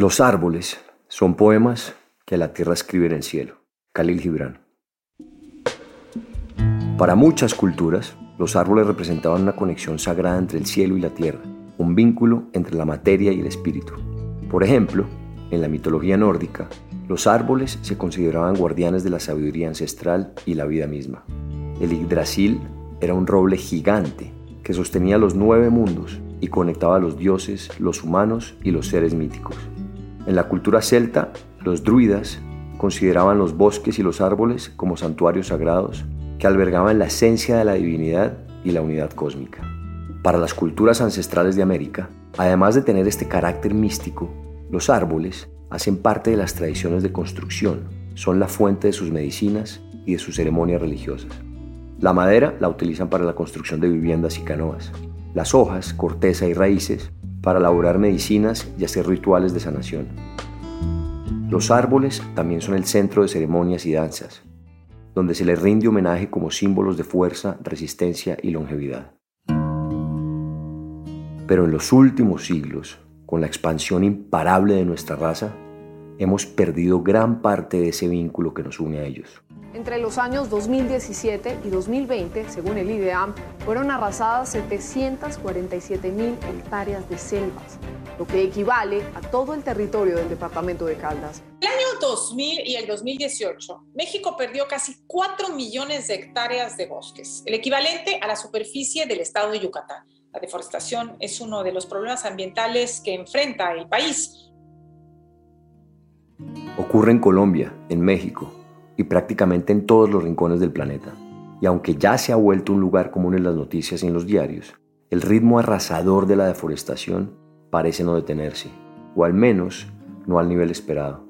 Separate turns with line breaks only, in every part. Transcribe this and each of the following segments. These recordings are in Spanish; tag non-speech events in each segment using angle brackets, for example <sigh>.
Los árboles son poemas que la tierra escribe en el cielo. Khalil Gibran. Para muchas culturas, los árboles representaban una conexión sagrada entre el cielo y la tierra, un vínculo entre la materia y el espíritu. Por ejemplo, en la mitología nórdica, los árboles se consideraban guardianes de la sabiduría ancestral y la vida misma. El Yggdrasil era un roble gigante que sostenía los nueve mundos y conectaba a los dioses, los humanos y los seres míticos. En la cultura celta, los druidas consideraban los bosques y los árboles como santuarios sagrados que albergaban la esencia de la divinidad y la unidad cósmica. Para las culturas ancestrales de América, además de tener este carácter místico, los árboles hacen parte de las tradiciones de construcción, son la fuente de sus medicinas y de sus ceremonias religiosas. La madera la utilizan para la construcción de viviendas y canoas, las hojas, corteza y raíces para elaborar medicinas y hacer rituales de sanación. Los árboles también son el centro de ceremonias y danzas, donde se les rinde homenaje como símbolos de fuerza, resistencia y longevidad. Pero en los últimos siglos, con la expansión imparable de nuestra raza, hemos perdido gran parte de ese vínculo que nos une a ellos.
Entre los años 2017 y 2020, según el IDEAM, fueron arrasadas 747 mil hectáreas de selvas, lo que equivale a todo el territorio del departamento de Caldas.
El año 2000 y el 2018, México perdió casi 4 millones de hectáreas de bosques, el equivalente a la superficie del estado de Yucatán. La deforestación es uno de los problemas ambientales que enfrenta el país.
Ocurre en Colombia, en México y prácticamente en todos los rincones del planeta. Y aunque ya se ha vuelto un lugar común en las noticias y en los diarios, el ritmo arrasador de la deforestación parece no detenerse, o al menos no al nivel esperado.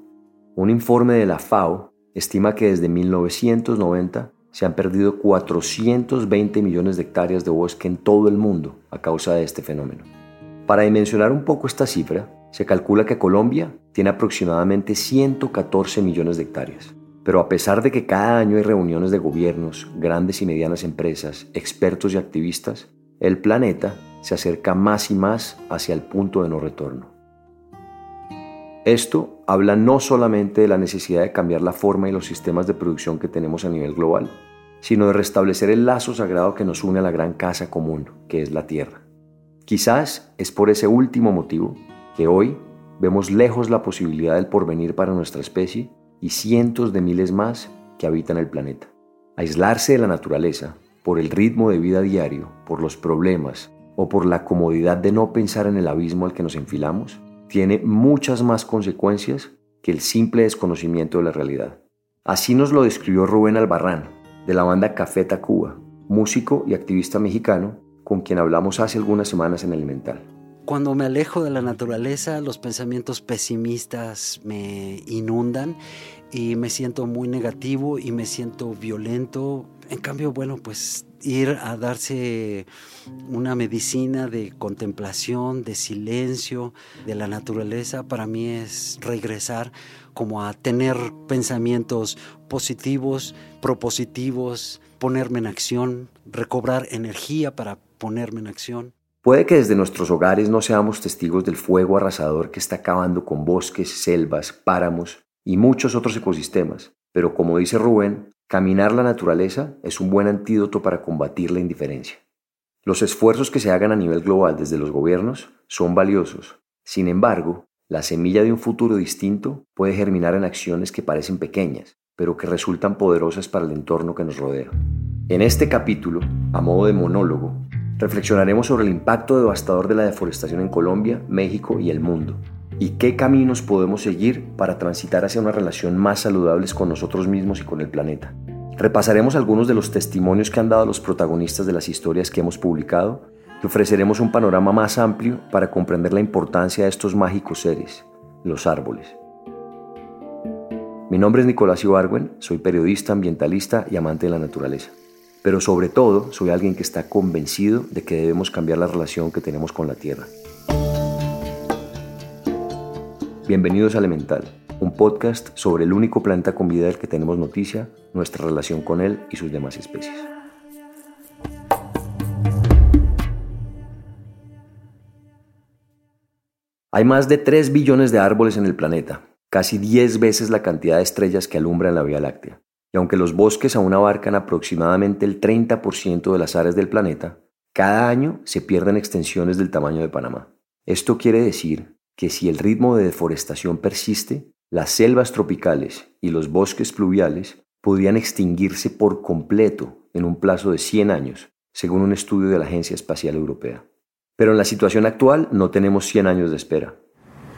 Un informe de la FAO estima que desde 1990 se han perdido 420 millones de hectáreas de bosque en todo el mundo a causa de este fenómeno. Para dimensionar un poco esta cifra, se calcula que Colombia tiene aproximadamente 114 millones de hectáreas. Pero a pesar de que cada año hay reuniones de gobiernos, grandes y medianas empresas, expertos y activistas, el planeta se acerca más y más hacia el punto de no retorno. Esto habla no solamente de la necesidad de cambiar la forma y los sistemas de producción que tenemos a nivel global, sino de restablecer el lazo sagrado que nos une a la gran casa común, que es la Tierra. Quizás es por ese último motivo que hoy vemos lejos la posibilidad del porvenir para nuestra especie y cientos de miles más que habitan el planeta. Aislarse de la naturaleza por el ritmo de vida diario, por los problemas o por la comodidad de no pensar en el abismo al que nos enfilamos, tiene muchas más consecuencias que el simple desconocimiento de la realidad. Así nos lo describió Rubén Albarrán, de la banda Café Tacuba, músico y activista mexicano con quien hablamos hace algunas semanas en Elemental.
Cuando me alejo de la naturaleza, los pensamientos pesimistas me inundan y me siento muy negativo y me siento violento. En cambio, bueno, pues ir a darse una medicina de contemplación, de silencio, de la naturaleza, para mí es regresar como a tener pensamientos positivos, propositivos, ponerme en acción, recobrar energía para ponerme en acción.
Puede que desde nuestros hogares no seamos testigos del fuego arrasador que está acabando con bosques, selvas, páramos y muchos otros ecosistemas, pero como dice Rubén, caminar la naturaleza es un buen antídoto para combatir la indiferencia. Los esfuerzos que se hagan a nivel global desde los gobiernos son valiosos. Sin embargo, la semilla de un futuro distinto puede germinar en acciones que parecen pequeñas, pero que resultan poderosas para el entorno que nos rodea. En este capítulo, a modo de monólogo, reflexionaremos sobre el impacto devastador de la deforestación en Colombia, México y el mundo, y qué caminos podemos seguir para transitar hacia una relación más saludables con nosotros mismos y con el planeta. Repasaremos algunos de los testimonios que han dado los protagonistas de las historias que hemos publicado y ofreceremos un panorama más amplio para comprender la importancia de estos mágicos seres, los árboles. Mi nombre es Nicolás Ibargüen, soy periodista, ambientalista y amante de la naturaleza pero sobre todo soy alguien que está convencido de que debemos cambiar la relación que tenemos con la Tierra. Bienvenidos a Elemental, un podcast sobre el único planeta con vida del que tenemos noticia, nuestra relación con él y sus demás especies. Hay más de 3 billones de árboles en el planeta, casi 10 veces la cantidad de estrellas que alumbran la Vía Láctea. Y aunque los bosques aún abarcan aproximadamente el 30% de las áreas del planeta, cada año se pierden extensiones del tamaño de Panamá. Esto quiere decir que si el ritmo de deforestación persiste, las selvas tropicales y los bosques pluviales podrían extinguirse por completo en un plazo de 100 años, según un estudio de la Agencia Espacial Europea. Pero en la situación actual no tenemos 100 años de espera.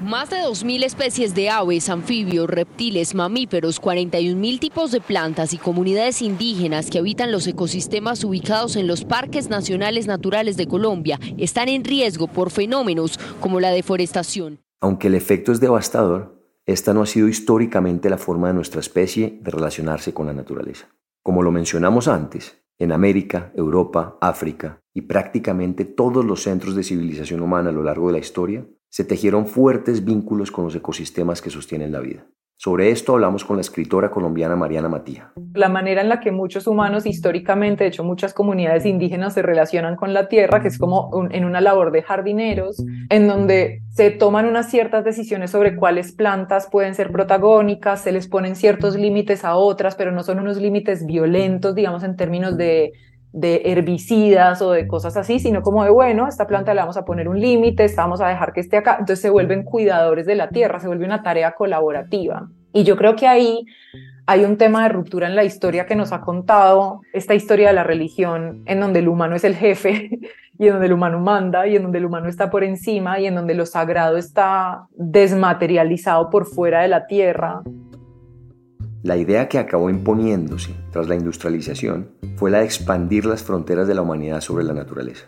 Más de 2.000 especies de aves, anfibios, reptiles, mamíferos, 41.000 tipos de plantas y comunidades indígenas que habitan los ecosistemas ubicados en los parques nacionales naturales de Colombia están en riesgo por fenómenos como la deforestación.
Aunque el efecto es devastador, esta no ha sido históricamente la forma de nuestra especie de relacionarse con la naturaleza. Como lo mencionamos antes, en América, Europa, África y prácticamente todos los centros de civilización humana a lo largo de la historia, se tejieron fuertes vínculos con los ecosistemas que sostienen la vida. Sobre esto hablamos con la escritora colombiana Mariana Matía.
La manera en la que muchos humanos históricamente, de hecho muchas comunidades indígenas se relacionan con la tierra, que es como en una labor de jardineros, en donde se toman unas ciertas decisiones sobre cuáles plantas pueden ser protagónicas, se les ponen ciertos límites a otras, pero no son unos límites violentos, digamos, en términos de de herbicidas o de cosas así, sino como de, bueno, esta planta le vamos a poner un límite, vamos a dejar que esté acá. Entonces se vuelven cuidadores de la tierra, se vuelve una tarea colaborativa. Y yo creo que ahí hay un tema de ruptura en la historia que nos ha contado esta historia de la religión, en donde el humano es el jefe <laughs> y en donde el humano manda y en donde el humano está por encima y en donde lo sagrado está desmaterializado por fuera de la tierra
la idea que acabó imponiéndose tras la industrialización fue la de expandir las fronteras de la humanidad sobre la naturaleza.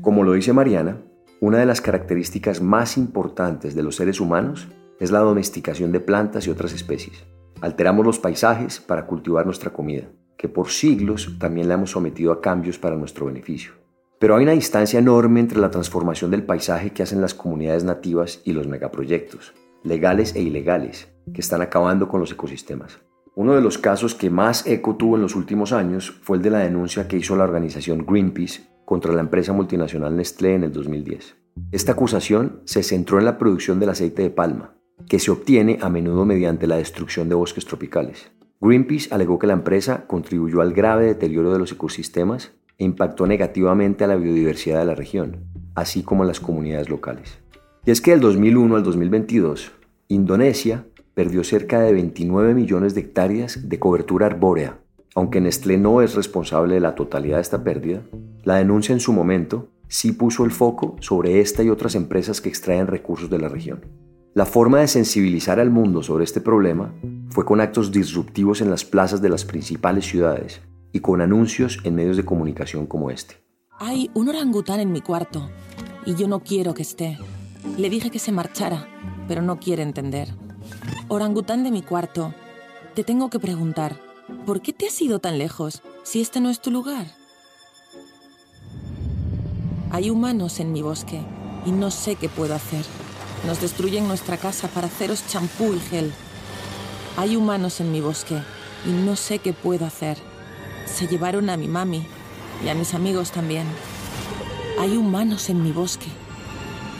Como lo dice Mariana, una de las características más importantes de los seres humanos es la domesticación de plantas y otras especies. Alteramos los paisajes para cultivar nuestra comida, que por siglos también la hemos sometido a cambios para nuestro beneficio. Pero hay una distancia enorme entre la transformación del paisaje que hacen las comunidades nativas y los megaproyectos, legales e ilegales, que están acabando con los ecosistemas. Uno de los casos que más eco tuvo en los últimos años fue el de la denuncia que hizo la organización Greenpeace contra la empresa multinacional Nestlé en el 2010. Esta acusación se centró en la producción del aceite de palma, que se obtiene a menudo mediante la destrucción de bosques tropicales. Greenpeace alegó que la empresa contribuyó al grave deterioro de los ecosistemas e impactó negativamente a la biodiversidad de la región, así como a las comunidades locales. Y es que del 2001 al 2022, Indonesia perdió cerca de 29 millones de hectáreas de cobertura arbórea. Aunque Nestlé no es responsable de la totalidad de esta pérdida, la denuncia en su momento sí puso el foco sobre esta y otras empresas que extraen recursos de la región. La forma de sensibilizar al mundo sobre este problema fue con actos disruptivos en las plazas de las principales ciudades y con anuncios en medios de comunicación como este.
Hay un orangután en mi cuarto y yo no quiero que esté. Le dije que se marchara, pero no quiere entender. Orangután de mi cuarto, te tengo que preguntar, ¿por qué te has ido tan lejos si este no es tu lugar? Hay humanos en mi bosque y no sé qué puedo hacer. Nos destruyen nuestra casa para haceros champú y gel. Hay humanos en mi bosque y no sé qué puedo hacer. Se llevaron a mi mami y a mis amigos también. Hay humanos en mi bosque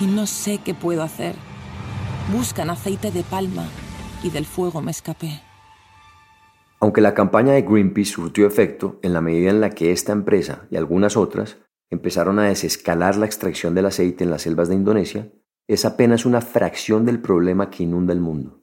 y no sé qué puedo hacer. Buscan aceite de palma y del fuego me escapé.
Aunque la campaña de Greenpeace surtió efecto en la medida en la que esta empresa y algunas otras empezaron a desescalar la extracción del aceite en las selvas de Indonesia, es apenas una fracción del problema que inunda el mundo.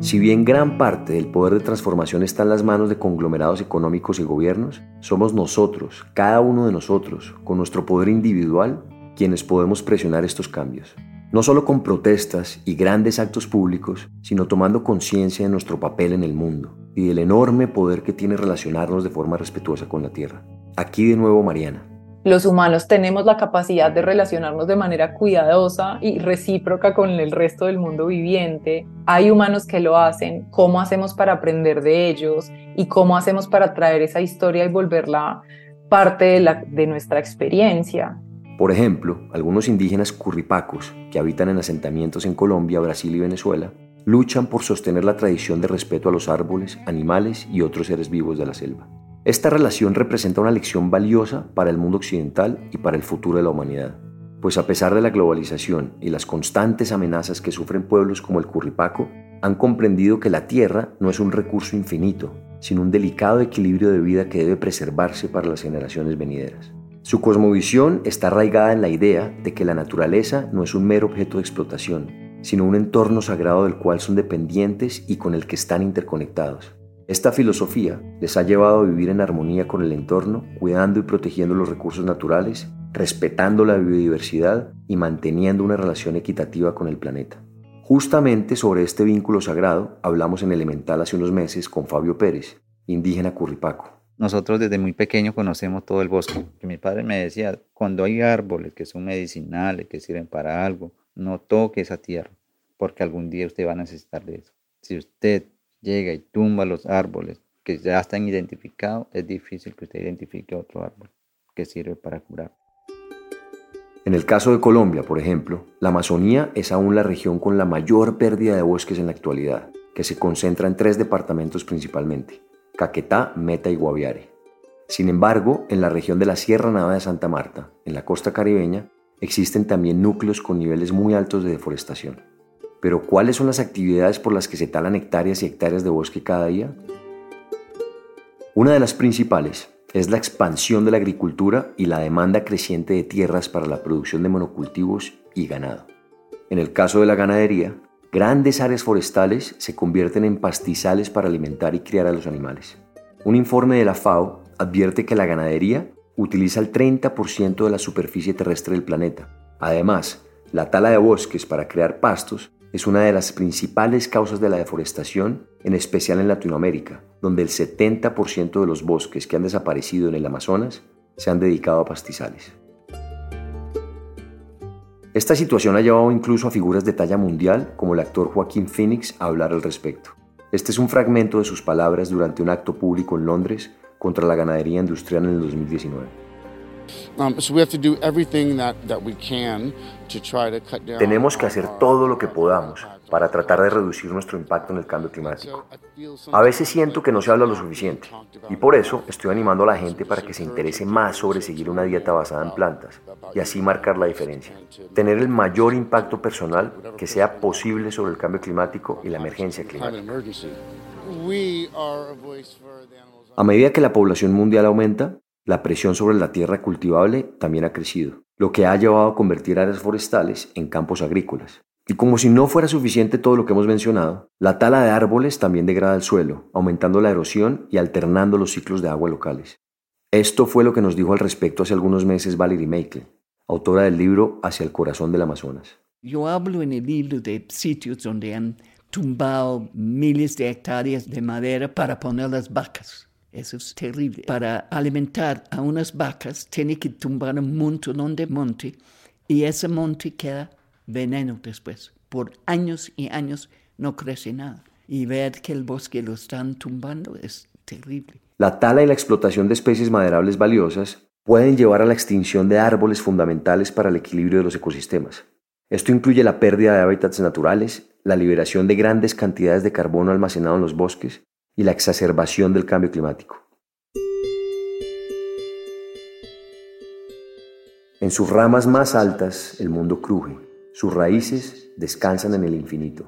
Si bien gran parte del poder de transformación está en las manos de conglomerados económicos y gobiernos, somos nosotros, cada uno de nosotros, con nuestro poder individual, quienes podemos presionar estos cambios. No solo con protestas y grandes actos públicos, sino tomando conciencia de nuestro papel en el mundo y del enorme poder que tiene relacionarnos de forma respetuosa con la Tierra. Aquí de nuevo Mariana
los humanos tenemos la capacidad de relacionarnos de manera cuidadosa y recíproca con el resto del mundo viviente. Hay humanos que lo hacen. ¿Cómo hacemos para aprender de ellos? ¿Y cómo hacemos para traer esa historia y volverla parte de, de nuestra experiencia?
Por ejemplo, algunos indígenas curripacos que habitan en asentamientos en Colombia, Brasil y Venezuela luchan por sostener la tradición de respeto a los árboles, animales y otros seres vivos de la selva. Esta relación representa una lección valiosa para el mundo occidental y para el futuro de la humanidad, pues a pesar de la globalización y las constantes amenazas que sufren pueblos como el Curripaco, han comprendido que la tierra no es un recurso infinito, sino un delicado equilibrio de vida que debe preservarse para las generaciones venideras. Su cosmovisión está arraigada en la idea de que la naturaleza no es un mero objeto de explotación, sino un entorno sagrado del cual son dependientes y con el que están interconectados. Esta filosofía les ha llevado a vivir en armonía con el entorno, cuidando y protegiendo los recursos naturales, respetando la biodiversidad y manteniendo una relación equitativa con el planeta. Justamente sobre este vínculo sagrado hablamos en Elemental hace unos meses con Fabio Pérez, indígena curripaco.
Nosotros desde muy pequeños conocemos todo el bosque. mi padre me decía, cuando hay árboles que son medicinales, que sirven para algo, no toque esa tierra, porque algún día usted va a necesitar de eso. Si usted llega y tumba los árboles que ya están identificados, es difícil que usted identifique otro árbol que sirve para curar.
En el caso de Colombia, por ejemplo, la Amazonía es aún la región con la mayor pérdida de bosques en la actualidad, que se concentra en tres departamentos principalmente, Caquetá, Meta y Guaviare. Sin embargo, en la región de la Sierra Nevada de Santa Marta, en la costa caribeña, existen también núcleos con niveles muy altos de deforestación. Pero ¿cuáles son las actividades por las que se talan hectáreas y hectáreas de bosque cada día? Una de las principales es la expansión de la agricultura y la demanda creciente de tierras para la producción de monocultivos y ganado. En el caso de la ganadería, grandes áreas forestales se convierten en pastizales para alimentar y criar a los animales. Un informe de la FAO advierte que la ganadería utiliza el 30% de la superficie terrestre del planeta. Además, la tala de bosques para crear pastos es una de las principales causas de la deforestación, en especial en Latinoamérica, donde el 70% de los bosques que han desaparecido en el Amazonas se han dedicado a pastizales. Esta situación ha llevado incluso a figuras de talla mundial como el actor Joaquín Phoenix a hablar al respecto. Este es un fragmento de sus palabras durante un acto público en Londres contra la ganadería industrial en el 2019. Tenemos que hacer todo lo que podamos para tratar de reducir nuestro impacto en el cambio climático. A veces siento que no se habla lo suficiente y por eso estoy animando a la gente para que se interese más sobre seguir una dieta basada en plantas y así marcar la diferencia. Tener el mayor impacto personal que sea posible sobre el cambio climático y la emergencia climática. A medida que la población mundial aumenta, la presión sobre la tierra cultivable también ha crecido, lo que ha llevado a convertir áreas forestales en campos agrícolas. Y como si no fuera suficiente todo lo que hemos mencionado, la tala de árboles también degrada el suelo, aumentando la erosión y alternando los ciclos de agua locales. Esto fue lo que nos dijo al respecto hace algunos meses Valerie Meikle, autora del libro Hacia el corazón del Amazonas.
Yo hablo en el libro de sitios donde han tumbado miles de hectáreas de madera para poner las vacas. Eso es terrible. Para alimentar a unas vacas tiene que tumbar un montón de monte y ese monte queda veneno después. Por años y años no crece nada. y ver que el bosque lo están tumbando es terrible.
La tala y la explotación de especies maderables valiosas pueden llevar a la extinción de árboles fundamentales para el equilibrio de los ecosistemas. Esto incluye la pérdida de hábitats naturales, la liberación de grandes cantidades de carbono almacenado en los bosques y la exacerbación del cambio climático. En sus ramas más altas el mundo cruje, sus raíces descansan en el infinito,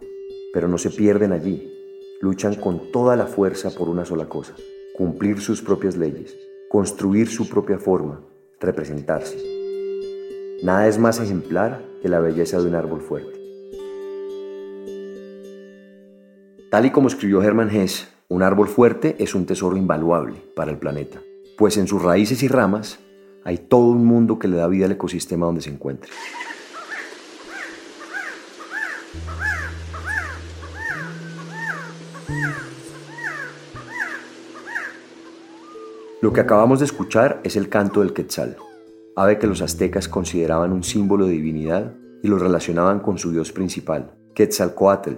pero no se pierden allí, luchan con toda la fuerza por una sola cosa, cumplir sus propias leyes, construir su propia forma, representarse. Nada es más ejemplar que la belleza de un árbol fuerte. Tal y como escribió Hermann Hesse, un árbol fuerte es un tesoro invaluable para el planeta, pues en sus raíces y ramas hay todo un mundo que le da vida al ecosistema donde se encuentre. Lo que acabamos de escuchar es el canto del quetzal, ave que los aztecas consideraban un símbolo de divinidad y lo relacionaban con su dios principal, Quetzalcoatl.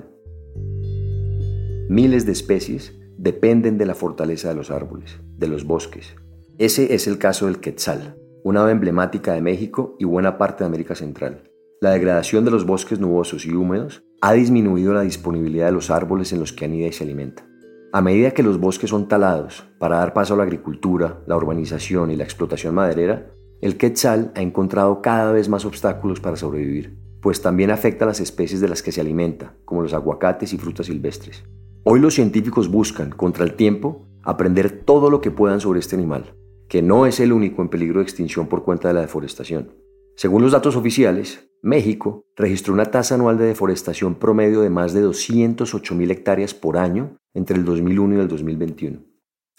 Miles de especies dependen de la fortaleza de los árboles, de los bosques. Ese es el caso del quetzal, una ave emblemática de México y buena parte de América Central. La degradación de los bosques nubosos y húmedos ha disminuido la disponibilidad de los árboles en los que anida y se alimenta. A medida que los bosques son talados para dar paso a la agricultura, la urbanización y la explotación maderera, el quetzal ha encontrado cada vez más obstáculos para sobrevivir, pues también afecta a las especies de las que se alimenta, como los aguacates y frutas silvestres. Hoy los científicos buscan, contra el tiempo, aprender todo lo que puedan sobre este animal, que no es el único en peligro de extinción por cuenta de la deforestación. Según los datos oficiales, México registró una tasa anual de deforestación promedio de más de 208.000 hectáreas por año entre el 2001 y el 2021.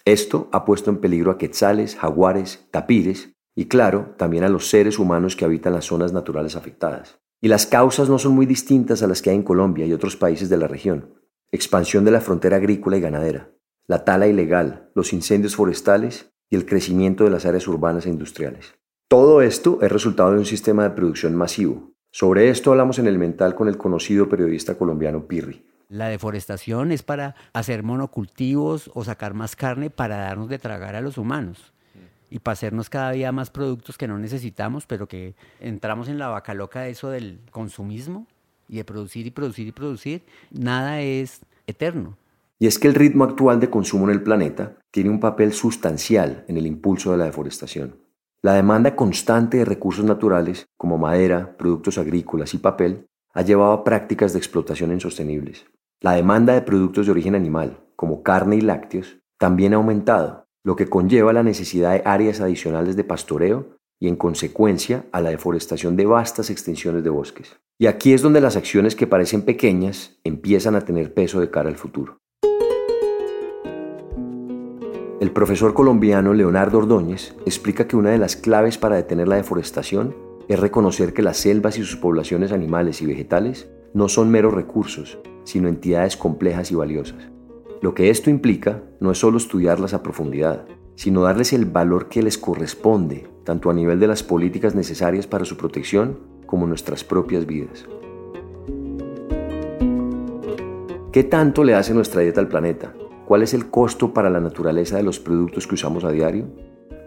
Esto ha puesto en peligro a quetzales, jaguares, tapires y claro, también a los seres humanos que habitan las zonas naturales afectadas. Y las causas no son muy distintas a las que hay en Colombia y otros países de la región. Expansión de la frontera agrícola y ganadera, la tala ilegal, los incendios forestales y el crecimiento de las áreas urbanas e industriales. Todo esto es resultado de un sistema de producción masivo, sobre esto hablamos en el mental con el conocido periodista colombiano Pirri.
La deforestación es para hacer monocultivos o sacar más carne para darnos de tragar a los humanos y para hacernos cada día más productos que no necesitamos, pero que entramos en la vaca loca de eso del consumismo y de producir y producir y producir. Nada es eterno.
Y es que el ritmo actual de consumo en el planeta tiene un papel sustancial en el impulso de la deforestación. La demanda constante de recursos naturales, como madera, productos agrícolas y papel, ha llevado a prácticas de explotación insostenibles. La demanda de productos de origen animal, como carne y lácteos, también ha aumentado, lo que conlleva la necesidad de áreas adicionales de pastoreo y, en consecuencia, a la deforestación de vastas extensiones de bosques. Y aquí es donde las acciones que parecen pequeñas empiezan a tener peso de cara al futuro. El profesor colombiano Leonardo Ordóñez explica que una de las claves para detener la deforestación es reconocer que las selvas y sus poblaciones animales y vegetales no son meros recursos, sino entidades complejas y valiosas. Lo que esto implica no es solo estudiarlas a profundidad, sino darles el valor que les corresponde, tanto a nivel de las políticas necesarias para su protección como nuestras propias vidas. ¿Qué tanto le hace nuestra dieta al planeta? ¿Cuál es el costo para la naturaleza de los productos que usamos a diario?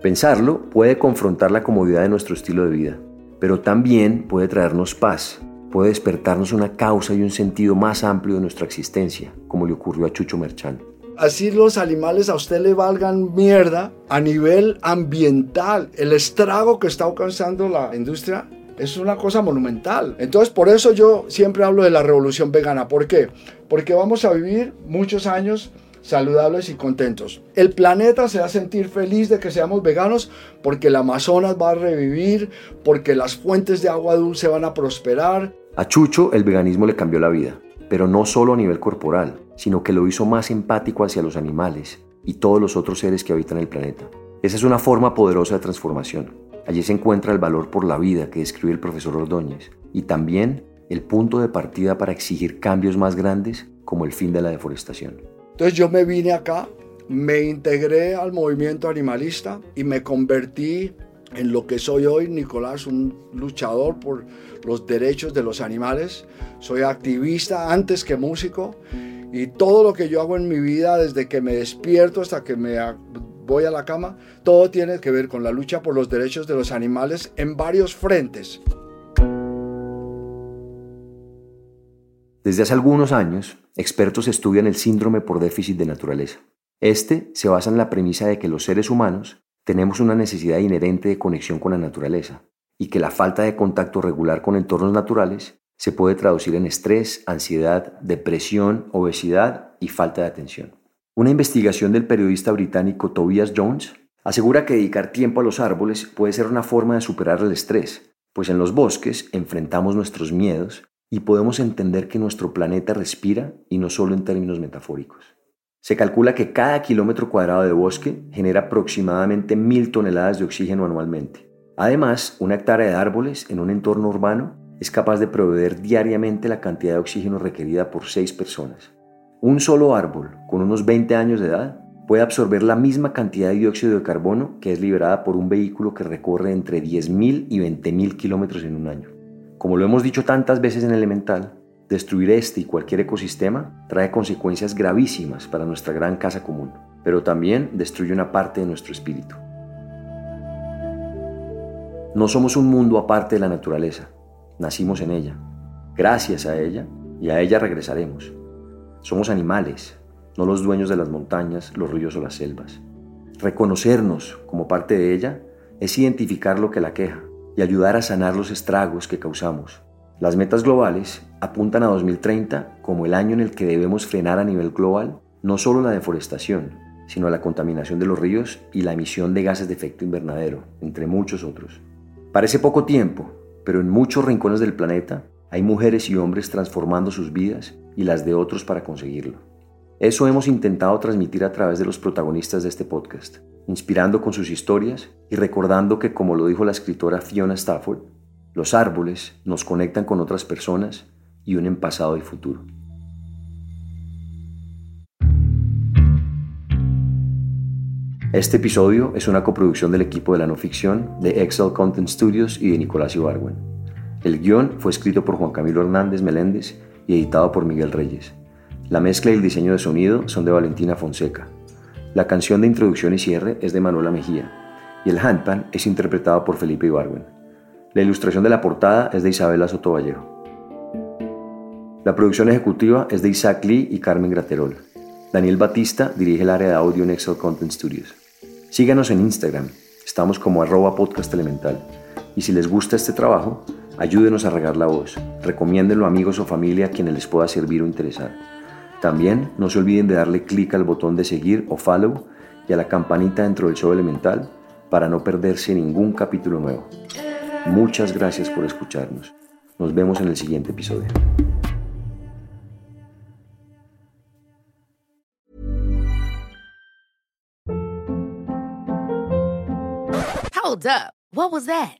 Pensarlo puede confrontar la comodidad de nuestro estilo de vida, pero también puede traernos paz, puede despertarnos una causa y un sentido más amplio de nuestra existencia, como le ocurrió a Chucho Merchán.
Así los animales a usted le valgan mierda a nivel ambiental. El estrago que está alcanzando la industria es una cosa monumental. Entonces, por eso yo siempre hablo de la revolución vegana. ¿Por qué? Porque vamos a vivir muchos años saludables y contentos. El planeta se va a sentir feliz de que seamos veganos porque el Amazonas va a revivir, porque las fuentes de agua dulce van a prosperar.
A Chucho el veganismo le cambió la vida, pero no solo a nivel corporal, sino que lo hizo más empático hacia los animales y todos los otros seres que habitan el planeta. Esa es una forma poderosa de transformación. Allí se encuentra el valor por la vida que describe el profesor Ordóñez y también el punto de partida para exigir cambios más grandes como el fin de la deforestación.
Entonces yo me vine acá, me integré al movimiento animalista y me convertí en lo que soy hoy, Nicolás, un luchador por los derechos de los animales. Soy activista antes que músico Y todo lo que yo hago en mi vida, desde que me despierto hasta que me voy a la cama, todo tiene que ver con la lucha por los derechos de los animales en varios frentes.
Desde hace algunos años, expertos estudian el síndrome por déficit de naturaleza. Este se basa en la premisa de que los seres humanos tenemos una necesidad inherente de conexión con la naturaleza y que la falta de contacto regular con entornos naturales se puede traducir en estrés, ansiedad, depresión, obesidad y falta de atención. Una investigación del periodista británico Tobias Jones asegura que dedicar tiempo a los árboles puede ser una forma de superar el estrés, pues en los bosques enfrentamos nuestros miedos y podemos entender que nuestro planeta respira y no solo en términos metafóricos. Se calcula que cada kilómetro cuadrado de bosque genera aproximadamente mil toneladas de oxígeno anualmente. Además, una hectárea de árboles en un entorno urbano es capaz de proveer diariamente la cantidad de oxígeno requerida por seis personas. Un solo árbol, con unos 20 años de edad, puede absorber la misma cantidad de dióxido de carbono que es liberada por un vehículo que recorre entre 10.000 y 20.000 kilómetros en un año. Como lo hemos dicho tantas veces en Elemental, destruir este y cualquier ecosistema trae consecuencias gravísimas para nuestra gran casa común, pero también destruye una parte de nuestro espíritu. No somos un mundo aparte de la naturaleza, nacimos en ella. Gracias a ella y a ella regresaremos. Somos animales, no los dueños de las montañas, los ríos o las selvas. Reconocernos como parte de ella es identificar lo que la queja, y ayudar a sanar los estragos que causamos. Las metas globales apuntan a 2030 como el año en el que debemos frenar a nivel global no solo la deforestación, sino la contaminación de los ríos y la emisión de gases de efecto invernadero, entre muchos otros. Parece poco tiempo, pero en muchos rincones del planeta hay mujeres y hombres transformando sus vidas y las de otros para conseguirlo. Eso hemos intentado transmitir a través de los protagonistas de este podcast, inspirando con sus historias y recordando que, como lo dijo la escritora Fiona Stafford, los árboles nos conectan con otras personas y unen pasado y futuro. Este episodio es una coproducción del equipo de la no ficción de Excel Content Studios y de Nicolás Ibargüen. El guion fue escrito por Juan Camilo Hernández Meléndez y editado por Miguel Reyes. La mezcla y el diseño de sonido son de Valentina Fonseca. La canción de introducción y cierre es de Manuela Mejía y el handpan es interpretado por Felipe Ibarwen. La ilustración de la portada es de Isabela Sotovallejo. La producción ejecutiva es de Isaac Lee y Carmen Graterol. Daniel Batista dirige el área de audio en Excel Content Studios. Síganos en Instagram, estamos como arroba podcast elemental. Y si les gusta este trabajo, ayúdenos a regar la voz, recomiéndenlo a amigos o familia a quienes les pueda servir o interesar. También no se olviden de darle clic al botón de seguir o follow y a la campanita dentro del show elemental para no perderse ningún capítulo nuevo. Muchas gracias por escucharnos. Nos vemos en el siguiente episodio.
Hold up. What was that?